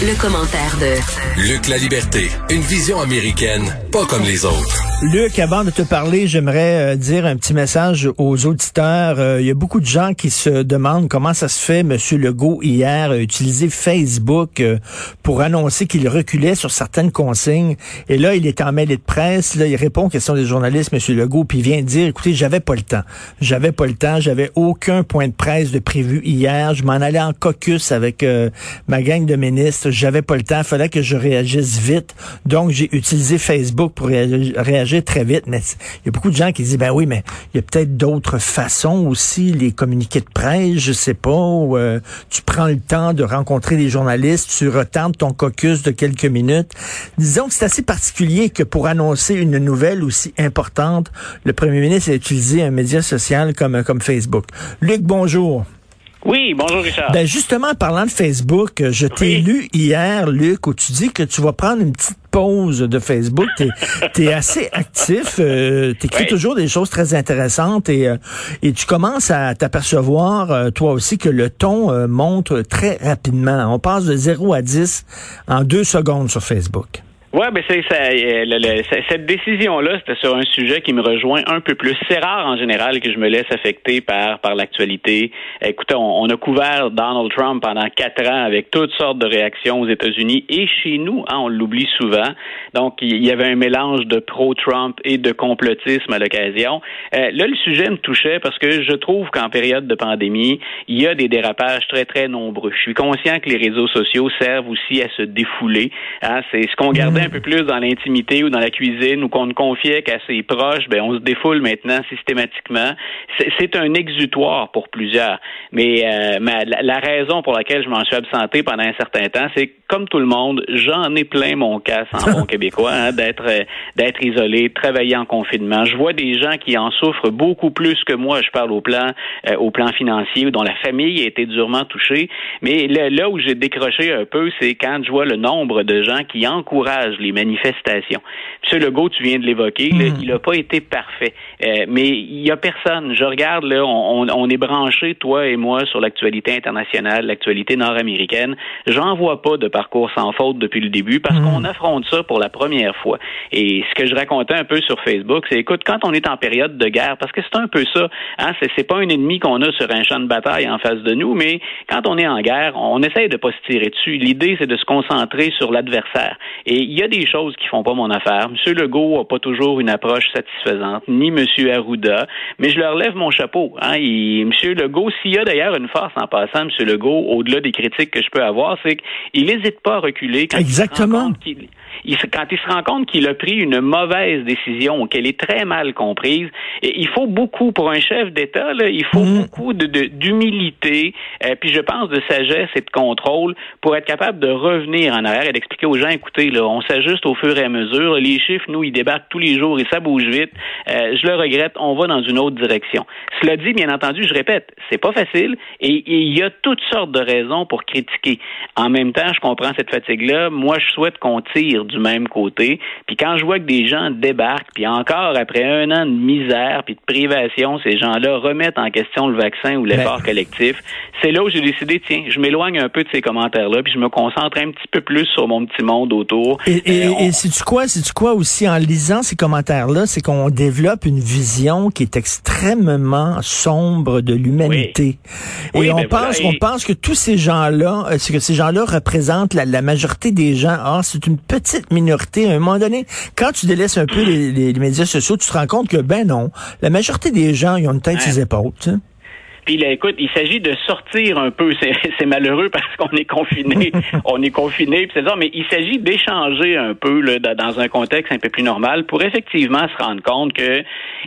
le commentaire de Luc La Liberté, une vision américaine, pas comme les autres. Luc, avant de te parler, j'aimerais euh, dire un petit message aux auditeurs. Euh, il y a beaucoup de gens qui se demandent comment ça se fait, Monsieur Legault, hier, a utilisé Facebook euh, pour annoncer qu'il reculait sur certaines consignes. Et là, il est en mêlée de presse. Là, il répond aux questions des journalistes, Monsieur Legault, puis il vient dire, écoutez, j'avais pas le temps. J'avais pas le temps. J'avais aucun point de presse de prévu hier. Je m'en allais en caucus avec ma gang de ministres. J'avais pas le temps. Fallait que je réagisse vite. Donc, j'ai utilisé Facebook pour réagir très vite, il y a beaucoup de gens qui disent, ben oui, mais il y a peut-être d'autres façons aussi, les communiqués de presse, je sais pas, où, euh, tu prends le temps de rencontrer des journalistes, tu retardes ton caucus de quelques minutes. Disons que c'est assez particulier que pour annoncer une nouvelle aussi importante, le premier ministre a utilisé un média social comme, comme Facebook. Luc, bonjour. Oui, bonjour Richard. Ben justement, parlant de Facebook, je t'ai lu hier, Luc, où tu dis que tu vas prendre une petite pause de Facebook. Tu es, assez actif, euh, tu écris toujours des choses très intéressantes et, euh, et tu commences à t'apercevoir, euh, toi aussi, que le ton euh, monte très rapidement. On passe de 0 à 10 en deux secondes sur Facebook. Ouais, ben c'est ça, euh, cette décision-là, c'était sur un sujet qui me rejoint un peu plus. C'est rare en général que je me laisse affecter par par l'actualité. Écoutez, on, a couvert Donald Trump pendant quatre ans avec toutes sortes de réactions aux États-Unis et chez nous, hein, on l'oublie souvent. Donc il y avait un mélange de pro-Trump et de complotisme à l'occasion. Euh, là, le sujet me touchait parce que je trouve qu'en période de pandémie, il y a des dérapages très très nombreux. Je suis conscient que les réseaux sociaux servent aussi à se défouler. Hein, c'est ce qu'on gardait un peu plus dans l'intimité ou dans la cuisine ou qu'on ne confiait qu'à ses proches, ben on se défoule maintenant systématiquement. C'est un exutoire pour plusieurs. Mais, euh, la, raison pour laquelle je m'en suis absenté pendant un certain temps, c'est comme tout le monde, j'en ai plein mon casse en bon québécois hein, d'être euh, d'être isolé, de travailler en confinement. Je vois des gens qui en souffrent beaucoup plus que moi. Je parle au plan euh, au plan financier, dont la famille a été durement touchée. Mais là, là où j'ai décroché un peu, c'est quand je vois le nombre de gens qui encouragent les manifestations. M. Legault, tu viens de l'évoquer, hmm. il n'a pas été parfait. Euh, mais il n'y a personne. Je regarde, là, on, on est branché, toi et moi, sur l'actualité internationale, l'actualité nord-américaine. J'en vois pas de parcours sans faute depuis le début parce hmm. qu'on affronte ça pour la première fois. Et ce que je racontais un peu sur Facebook, c'est écoute, quand on est en période de guerre, parce que c'est un peu ça, hein, c'est pas un ennemi qu'on a sur un champ de bataille en face de nous, mais quand on est en guerre, on essaye de pas se tirer dessus. L'idée, c'est de se concentrer sur l'adversaire. Et il y a des choses qui font pas mon affaire. M. Legault n'a pas toujours une approche satisfaisante, ni M. Arruda, mais je leur lève mon chapeau. Hein. M. Legault, s'il y a d'ailleurs une force en passant, M. Legault, au-delà des critiques que je peux avoir, c'est qu'il n'hésite pas à reculer quand Exactement il, quand il se rend compte qu'il a pris une mauvaise décision, qu'elle est très mal comprise, et il faut beaucoup pour un chef d'État, il faut mhm. beaucoup de, d'humilité, euh, puis je pense de sagesse et de contrôle pour être capable de revenir en arrière et d'expliquer aux gens, écoutez, là, on s'ajuste au fur et à mesure, les chiffres, nous, ils débattent tous les jours et ça bouge vite. Euh, je le regrette, on va dans une autre direction. Cela dit, bien entendu, je répète, c'est pas facile et il y a toutes sortes de raisons pour critiquer. En même temps, je comprends cette fatigue-là. Moi, je souhaite qu'on tire du même côté. Puis quand je vois que des gens débarquent, puis encore après un an de misère puis de privation, ces gens-là remettent en question le vaccin ou l'effort ben. collectif, c'est là où j'ai décidé, tiens, je m'éloigne un peu de ces commentaires-là, puis je me concentre un petit peu plus sur mon petit monde autour. Et, et, euh, tu quoi, c'est quoi aussi en lisant ces commentaires-là, c'est qu'on développe une vision qui est extrêmement sombre de l'humanité. et on ben pense, on pense que tous ces gens-là, euh, que ces gens-là représentent la, la majorité des gens. Or, c'est une petite minorité. À un moment donné, quand tu délaisses un peu les, médias sociaux, tu te rends compte que, ben non, la majorité des gens, ils ont une tête sur les épaules. Puis là, écoute, il s'agit de sortir un peu. C'est malheureux parce qu'on est confiné, on est confiné, c'est ça. Mais il s'agit d'échanger un peu là, dans un contexte un peu plus normal pour effectivement se rendre compte que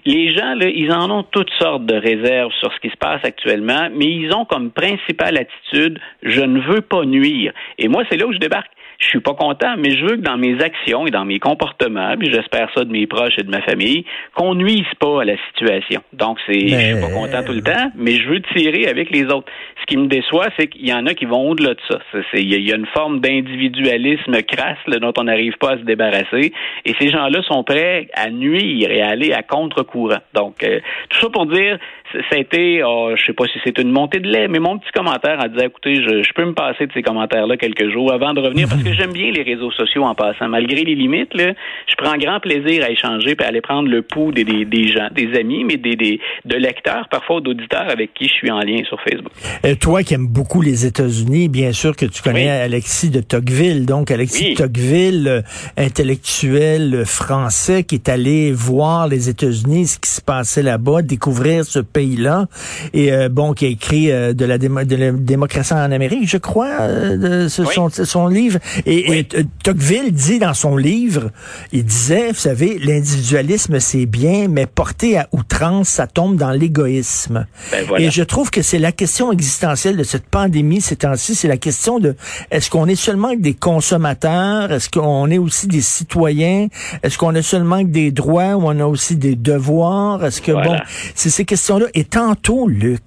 les gens, là, ils en ont toutes sortes de réserves sur ce qui se passe actuellement, mais ils ont comme principale attitude je ne veux pas nuire. Et moi, c'est là où je débarque. Je suis pas content, mais je veux que dans mes actions et dans mes comportements, puis j'espère ça de mes proches et de ma famille, qu'on nuise pas à la situation. Donc, c'est, je suis pas content tout le temps, mais je veux tirer avec les autres. Ce qui me déçoit, c'est qu'il y en a qui vont au-delà de ça. Il y, a une forme d'individualisme crasse dont on n'arrive pas à se débarrasser, et ces gens-là sont prêts à nuire et à aller à contre-courant. Donc, euh, tout ça pour dire, ça a été, oh, je sais pas si c'est une montée de lait, mais mon petit commentaire en disant, écoutez, je, je peux me passer de ces commentaires-là quelques jours avant de revenir, parce que j'aime bien les réseaux sociaux en passant. Malgré les limites, là, je prends grand plaisir à échanger et à aller prendre le pouls des, des, gens, des amis, mais des, des de lecteurs, parfois d'auditeurs avec qui je suis en lien sur Facebook. Euh, toi qui aimes beaucoup les États-Unis, bien sûr que tu connais Alexis de Tocqueville. Donc, Alexis de Tocqueville, euh, intellectuel français qui est allé voir les États-Unis, ce qui se passait là-bas, découvrir ce pays-là, et euh, bon, qui a écrit de, la de la démocratie en Amérique, je crois, de, son, son livre. Et, et, Tocqueville dit dans son livre, il disait, vous savez, l'individualisme c'est bien, mais porté à outrance, ça tombe dans l'égoïsme. Ben et je trouve que c'est la question existentielle de cette pandémie ces temps-ci, c'est la question de est-ce qu'on est seulement des consommateurs, est-ce qu'on est aussi des citoyens, est-ce qu'on a seulement des droits ou on a aussi des devoirs, est-ce que bon, c'est ces questions-là. Et tantôt, Luc,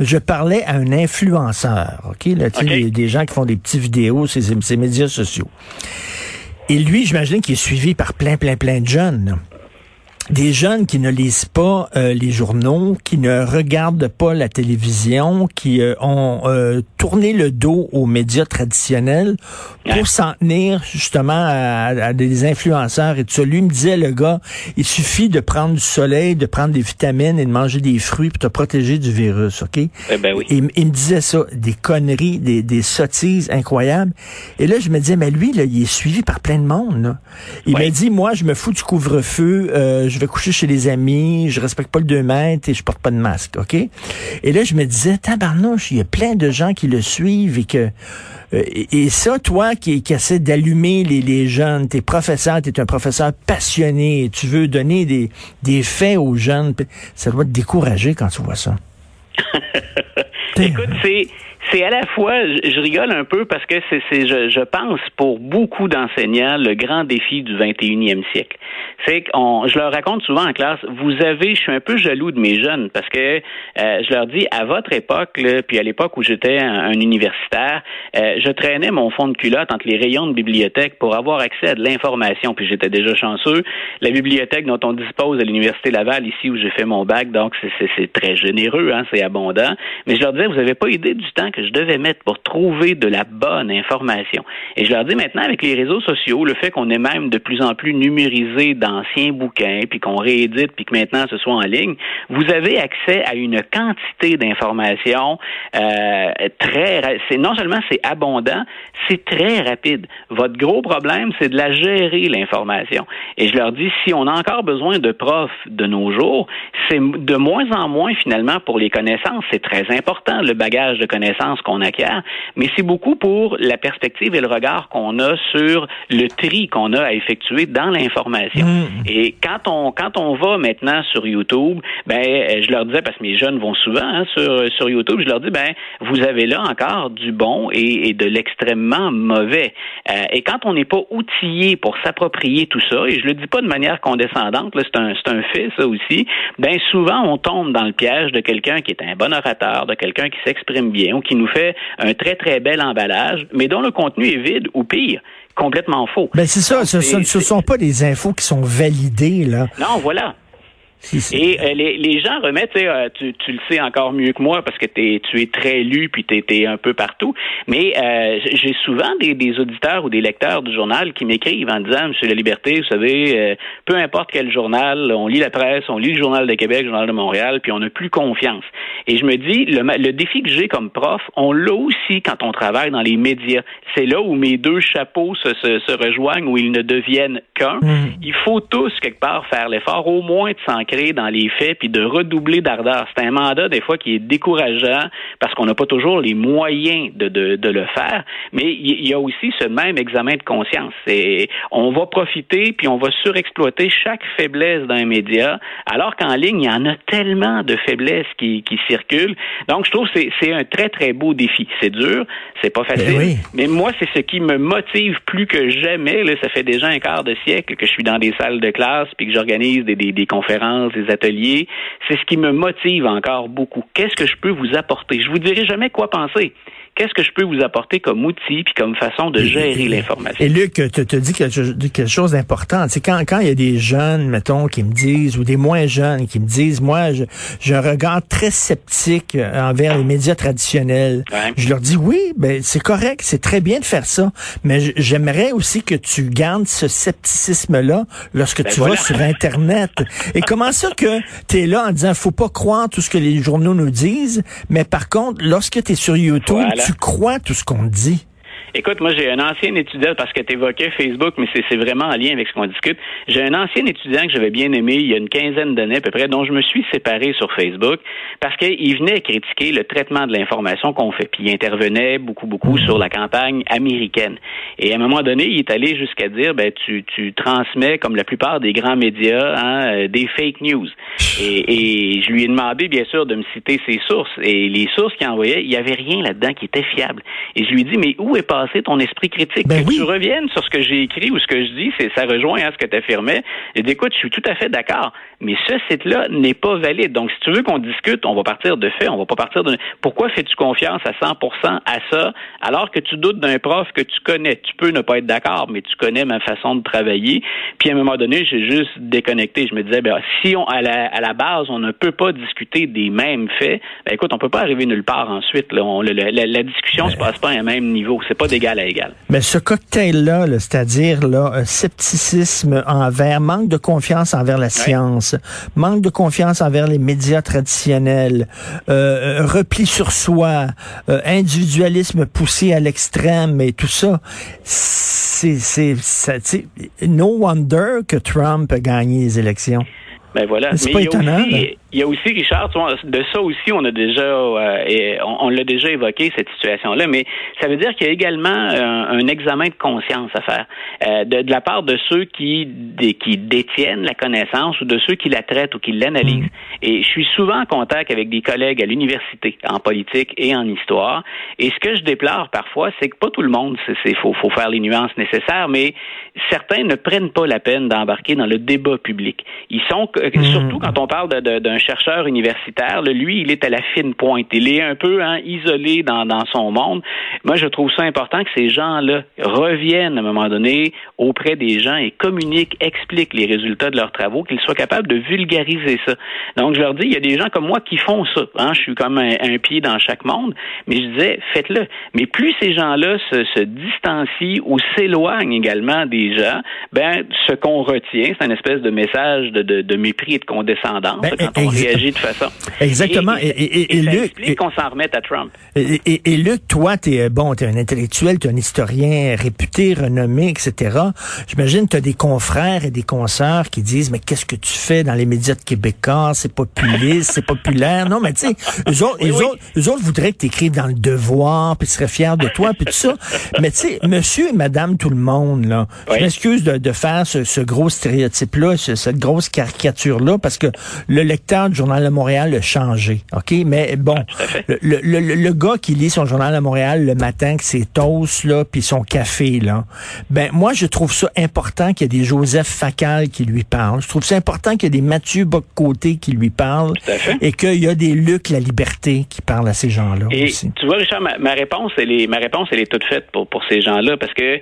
je parlais à un influenceur, ok, là, tu sais, des gens qui font des petites vidéos, ces, ces médias sociaux. Et lui, j'imagine qu'il est suivi par plein, plein, plein de jeunes des jeunes qui ne lisent pas euh, les journaux, qui ne regardent pas la télévision, qui euh, ont euh, tourné le dos aux médias traditionnels pour s'en tenir justement à, des influenceurs et tout ça. Lui me disait, le gars, il suffit de prendre du soleil, de prendre des vitamines et de manger des fruits pour te protéger du virus, OK? Eh ben oui. il me disait ça, des conneries, des, des sottises incroyables. Et là, je me disais, mais lui, là, il est suivi par plein de monde. Il m'a dit, moi, je me fous du couvre-feu, je vais coucher chez les amis, je respecte pas le 2 mètres et je porte pas de masque, OK? Et là, je me disais, tabarnouche, il y a plein de gens qui le suivent et que... Euh, et, ça, toi qui, qui essaie d'allumer les, les jeunes, t'es professeur, t'es un professeur passionné, tu veux donner des, des faits aux jeunes, ça doit te décourager quand tu vois ça. Écoute, c'est c'est à la fois, je, rigole un peu parce que c'est, je, je, pense, pour beaucoup d'enseignants, le grand défi du 21e siècle. C'est qu'on, je leur raconte souvent en classe, vous avez, je suis un peu jaloux de mes jeunes parce que euh, je leur dis, à votre époque, là, puis à l'époque où j'étais un, universitaire, euh, je traînais mon fond de culotte entre les rayons de bibliothèque pour avoir accès à de l'information, puis j'étais déjà chanceux. La bibliothèque dont on dispose à l'Université Laval, ici où j'ai fait mon bac, donc c'est, très généreux, hein, c'est abondant. Mais je leur disais, vous n'avez pas idée du temps que je devais mettre pour trouver de la bonne information. Et je leur dis maintenant, avec les réseaux sociaux, le fait qu'on est même de plus en plus numérisé d'anciens bouquins, puis qu'on réédite, puis que maintenant ce soit en ligne, vous avez accès à une quantité d'informations euh, très... C'est non seulement c'est abondant, c'est très rapide. Votre gros problème, c'est de la gérer l'information. Et je leur dis, si on a encore besoin de profs de nos jours, c'est de moins en moins finalement pour les connaissances. C'est très important le bagage de connaissances qu'on acquiert, mais c'est beaucoup pour la perspective et le regard qu'on a sur le tri qu'on a à effectuer dans l'information. Mm. Et quand on quand on va maintenant sur YouTube, ben je leur disais parce que mes jeunes vont souvent hein, sur sur YouTube, je leur dis ben vous avez là encore du bon et, de l'extrêmement mauvais. Euh, et quand on n'est pas outillé pour s'approprier tout ça, et je le dis pas de manière condescendante, c'est un c'est un fait ça aussi, ben souvent on tombe dans le piège de quelqu'un qui est un bon orateur, de quelqu'un qui s'exprime bien ou qui nous fait un très, très bel emballage, mais dont le contenu est vide ou pire complètement faux. Ben c'est ça, ce, ne sont pas des infos qui sont validées là. Non, voilà. Et euh, les, les, gens remettent, euh, tu, tu, le sais encore mieux que moi parce que es, tu es très lu puis tu es, un peu partout, mais euh, j'ai souvent des, des, auditeurs ou des lecteurs du journal qui m'écrivent en disant, Monsieur La Liberté, vous savez, peu importe quel journal, on lit la presse, on lit le Journal de Québec, le Journal de Montréal, puis on n'a plus confiance. Et je me dis, le, le défi que j'ai comme prof, on l'a aussi quand on travaille dans les médias. C'est là où mes deux chapeaux se, se, se rejoignent, où ils ne deviennent qu'un. Mmh. Il faut tous, quelque part, faire l'effort au moins de s'en s'ancrer dans les faits puis de redoubler d'ardeur. C'est un mandat des fois qui est décourageant parce qu'on n'a pas toujours les moyens de, de, de le faire, mais il y a aussi ce même examen de conscience. Et on va profiter puis on va surexploiter chaque faiblesse d'un média, alors qu'en ligne, il y en a tellement de faiblesses qui, qui circulent. Donc, je trouve que c'est un très, très beau défi. C'est dur, c'est pas facile, oui. mais moi, c'est ce qui me motive plus que jamais. Là, ça fait déjà un quart de siècle que je suis dans des salles de classe puis que j'organise des, des, des conférences, des ateliers. C'est ce qui me motive encore beaucoup. Qu'est-ce que je peux vous apporter? Je vous dirai jamais quoi penser. Qu'est-ce que je peux vous apporter comme outil puis comme façon de gérer l'information? Et Luc, tu te dis quelque, chose d'important. Tu sais, quand, quand il y a des jeunes, mettons, qui me disent, ou des moins jeunes qui me disent, moi, je- j'ai un regard très sceptique euh, envers les médias traditionnels. Ouais. Je leur dis, oui, ben c'est correct, c'est très bien de faire ça, mais j'aimerais aussi que tu gardes ce scepticisme-là lorsque Ben tu voilà. vas sur Internet. Et comment ça que tu es là en disant, faut pas croire tout ce que les journaux nous disent, mais par contre, lorsque tu es sur YouTube, Voilà. tu crois tout ce qu'on dit? Écoute, moi, j'ai un ancien étudiant, parce que tu évoquais Facebook, mais c'est vraiment en lien avec ce qu'on discute. J'ai un ancien étudiant que j'avais bien aimé il y a une quinzaine d'années à peu près, dont je me suis séparé sur Facebook, parce qu'il venait critiquer le traitement de l'information qu'on fait. Puis il intervenait beaucoup, beaucoup sur la campagne américaine. Et à un moment donné, il est allé jusqu'à dire, ben, tu, tu transmets, comme la plupart des grands médias, hein, euh, des fake news. Et, et je lui ai demandé, bien sûr, de me citer ses sources. Et les sources qu'il envoyait, il n'y avait rien là-dedans qui était fiable. Et je lui ai dit, mais où est passé ton esprit critique? Ben que oui. tu reviennes sur ce que j'ai écrit ou ce que je dis, c'est, ça rejoint à ce que tu affirmais. Dit, écoute, je suis tout à fait d'accord, mais ce site-là n'est pas valide. Donc, si tu veux qu'on discute, on va partir de fait, on va pas partir de... Pourquoi fais-tu confiance à 100 à ça, alors que tu doutes d'un prof que tu connais? Tu peux ne pas être d'accord, mais tu connais ma façon de travailler. Puis, à un moment donné, j'ai juste déconnecté. Je me disais, ben, si on, à la, à la base, on ne peut pas discuter des mêmes faits, ben, écoute, on peut pas arriver nulle part ensuite. Là. On- la, la discussion se passe pas à un même niveau. C'est pas d'égal à égal. Mais ce cocktail-là, là, c'est-à-dire là, un scepticisme envers, manque de confiance envers la science, manque de confiance envers les médias traditionnels, euh, euh, repli sur soi, euh, individualisme poussé à l'extrême et tout ça, c'est, c'est, no wonder que Trump a gagné les élections. Ben voilà. C'est Mais pas y a étonnant, aussi-. Il y a aussi, Richard, de ça aussi, on a déjà, euh, on, l'a déjà évoqué cette situation-là, mais ça veut dire qu'il y a également un, un examen de conscience à faire euh, de, de la part de ceux qui, des- qui détiennent la connaissance ou de ceux qui la traitent ou qui l'analysent. Et je suis souvent en contact avec des collègues à l'université, en politique et en histoire. Et ce que je déplore parfois, c'est que pas tout le monde, c'est, faut, faut faire les nuances nécessaires, mais certains ne prennent pas la peine d'embarquer dans le débat public. Ils sont, euh, surtout quand on parle d'un chercheur universitaire, là, lui, il est à la fine pointe. Il est un peu hein, isolé dans, dans son monde. Moi, je trouve ça important que ces gens-là reviennent à un moment donné auprès des gens et communiquent, expliquent les résultats de leurs travaux, qu'ils soient capables de vulgariser ça. Donc, je leur dis, il y a des gens comme moi qui font ça. Hein, je suis comme un, un pied dans chaque monde, mais je disais, faites-le. Mais plus ces gens-là se, se distancient ou s'éloignent également des gens, ben, ce qu'on retient, c'est un espèce de message de, de, de mépris et de condescendance Ben, quand on ex- réagit de façon. Exactement. Et, Et- et- et ça Luc- explique qu'on s'en remette à Trump. Et, Luc, toi, t'es bon, t'es un intellectuel, t'es un historien réputé, renommé, etc. J'imagine que t'as des confrères et des consoeurs qui disent, mais qu'est-ce que tu fais dans les médias de québécois? C'est populiste, c'est populaire. Non, mais tu sais, eux autres, Oui, eux oui. autres, eux autres voudraient que t'écrives dans le Devoir, puis ils seraient fiers de toi, puis tout ça. Mais tu sais, Monsieur et Madame tout le monde, là, je m'excuse de, de faire ce, ce gros stéréotype-là, ce- cette grosse caricature-là, parce que le lecteur du Journal de Montréal a changé, ok? Mais bon, fait. le, le, le, le gars qui lit son journal à Montréal le matin, que ses toasts, là, puis son café, là, ben moi, je trouve ça important qu'il y ait des Joseph Facal qui lui parlent. Je trouve ça important qu'il y ait des Mathieu Boccoté qui lui parlent. Et qu'il y a des Luc La Liberté qui parlent à ces gens-là Et aussi. tu vois, Richard, ma, ma réponse, elle est, ma réponse, elle est toute faite pour, pour ces gens-là parce que euh,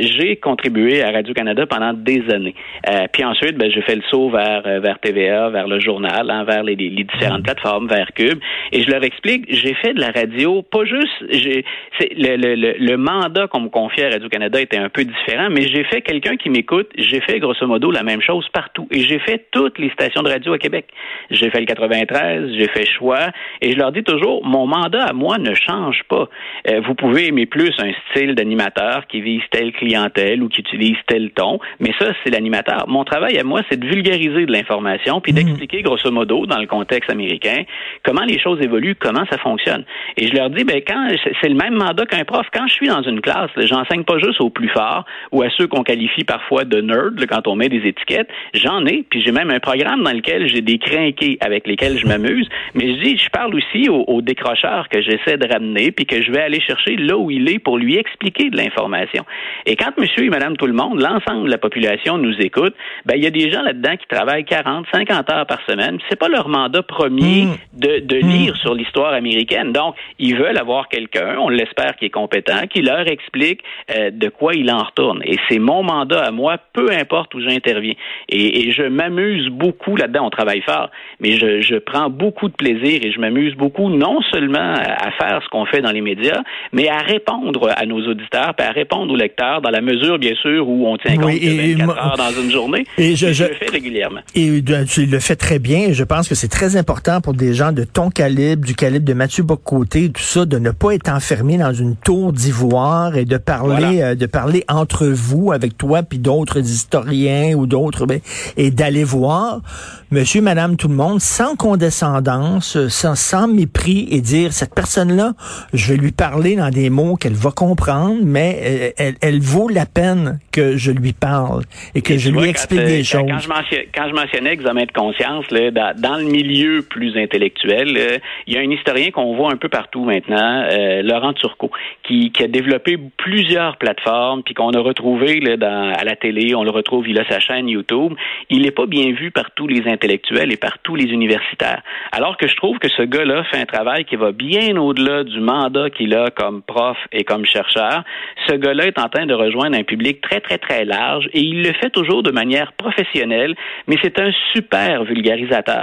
j'ai contribué à Radio-Canada pendant des années. Euh, puis ensuite, ben, j'ai fait le saut vers, euh, vers TVA, vers le journal, hein, vers les, les différentes plateformes, vers Cube. Et je leur explique, j'ai fait de la radio, pas juste, j'ai, le, le, le, mandat qu'on me confiait à Radio-Canada était un peu différent, mais j'ai fait quelqu'un qui m'écoute, j'ai fait grosso modo la même chose partout. Et j'ai fait toutes les stations de radio à Québec. J'ai fait le 93, j'ai fait choix, et je leur dis toujours, mon mandat à moi ne change pas. Euh, vous pouvez aimer plus un style d'animateur qui vise telle clientèle ou qui utilise tel ton, mais ça, c'est l'animateur. Mon travail à moi, c'est de vulgariser de l'information, puis mhm. d'expliquer grosso modo, dans le contexte américain, comment les choses évoluent, comment ça fonctionne. Et je leur dis, ben quand c'est le même mandat qu'un prof. Quand je suis dans une classe, j'enseigne pas juste aux plus forts ou à ceux qu'on qualifie parfois de nerds quand on met des étiquettes. J'en ai, puis j'ai même un programme dans lequel j'ai des crinqués avec lesquels je m'amuse. Mais je dis, je parle aussi aux, décrocheurs que j'essaie de ramener, puis que je vais aller chercher là où il est pour lui expliquer de l'information. Et quand Monsieur et Madame tout le monde, l'ensemble de la population nous écoute, ben il y a des gens là-dedans qui travaillent 40, 50 heures par semaine. Pas leur mandat premier mmh. de, de lire mmh. sur l'histoire américaine. Donc, ils veulent avoir quelqu'un, on l'espère, qui est compétent, qui leur explique euh, de quoi il en retourne. Et c'est mon mandat à moi, peu importe où j'interviens. Et, et, je m'amuse beaucoup là-dedans. On travaille fort, mais je, je, prends beaucoup de plaisir et je m'amuse beaucoup non seulement à, faire ce qu'on fait dans les médias, mais à répondre à nos auditeurs, puis à répondre aux lecteurs dans la mesure, bien sûr, où on tient compte de 24 heures dans une journée. Et je, je, le fais régulièrement. Et tu le fais très bien. Je pense que c'est très important pour des gens de ton calibre, du calibre de Mathieu Bocoté, tout ça, de ne pas être enfermé dans une tour d'ivoire et de parler, euh, de parler entre vous, avec toi puis d'autres historiens ou d'autres, ben, et d'aller voir monsieur, madame, tout le monde sans condescendance, sans, sans mépris et dire cette personne-là, je vais lui parler dans des mots qu'elle va comprendre, mais euh, elle, elle, vaut la peine que je lui parle et que je lui explique des choses. Quand je, mentionnais, quand je mentionnais examen de conscience, là, dans, le milieu plus intellectuel, il y a un historien qu'on voit un peu partout maintenant, euh, Laurent Turcot, qui, qui, a développé plusieurs plateformes, puis qu'on a retrouvé là, dans, à la télé, on le retrouve, il a sa chaîne YouTube. Il n'est pas bien vu par tous les intellectuels et par tous les universitaires. Alors que je trouve que ce gars-là fait un travail qui va bien au-delà du mandat qu'il a comme prof et comme chercheur. Ce gars-là est en train de rejoindre un public très, très, très large et il le fait toujours de manière professionnelle, mais c'est un super vulgarisateur.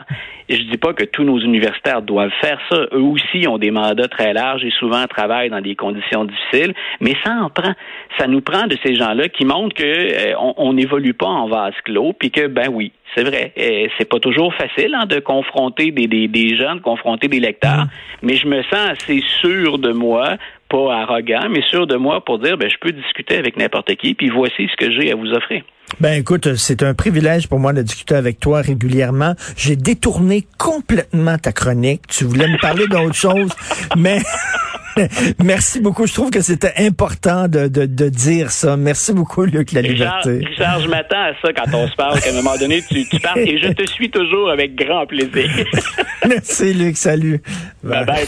Je je dis pas que tous nos universitaires doivent faire ça. Eux aussi ont des mandats très larges et souvent travaillent dans des conditions difficiles, mais ça en prend. Ça nous prend de ces gens-là qui montrent que euh, on n'évolue pas en vase clos, puis que ben oui, c'est vrai, euh, c'est pas toujours facile hein, de confronter des, des, des gens, de confronter des lecteurs, mm. mais je me sens assez sûr de moi pas arrogant, mais sûr de moi pour dire, ben, je peux discuter avec n'importe qui, puis voici ce que j'ai à vous offrir. Ben écoute, c'est un privilège pour moi de discuter avec toi régulièrement. J'ai détourné complètement ta chronique. Tu voulais me parler d'autre chose, mais Merci beaucoup. Je trouve que c'était important de, de, de, dire ça. Merci beaucoup, Luc, la liberté. Richard, je m'attends à ça quand on se parle, qu'à un moment donné, tu, tu parles et je te suis toujours avec grand plaisir. Merci, Luc. Salut. bye. bye.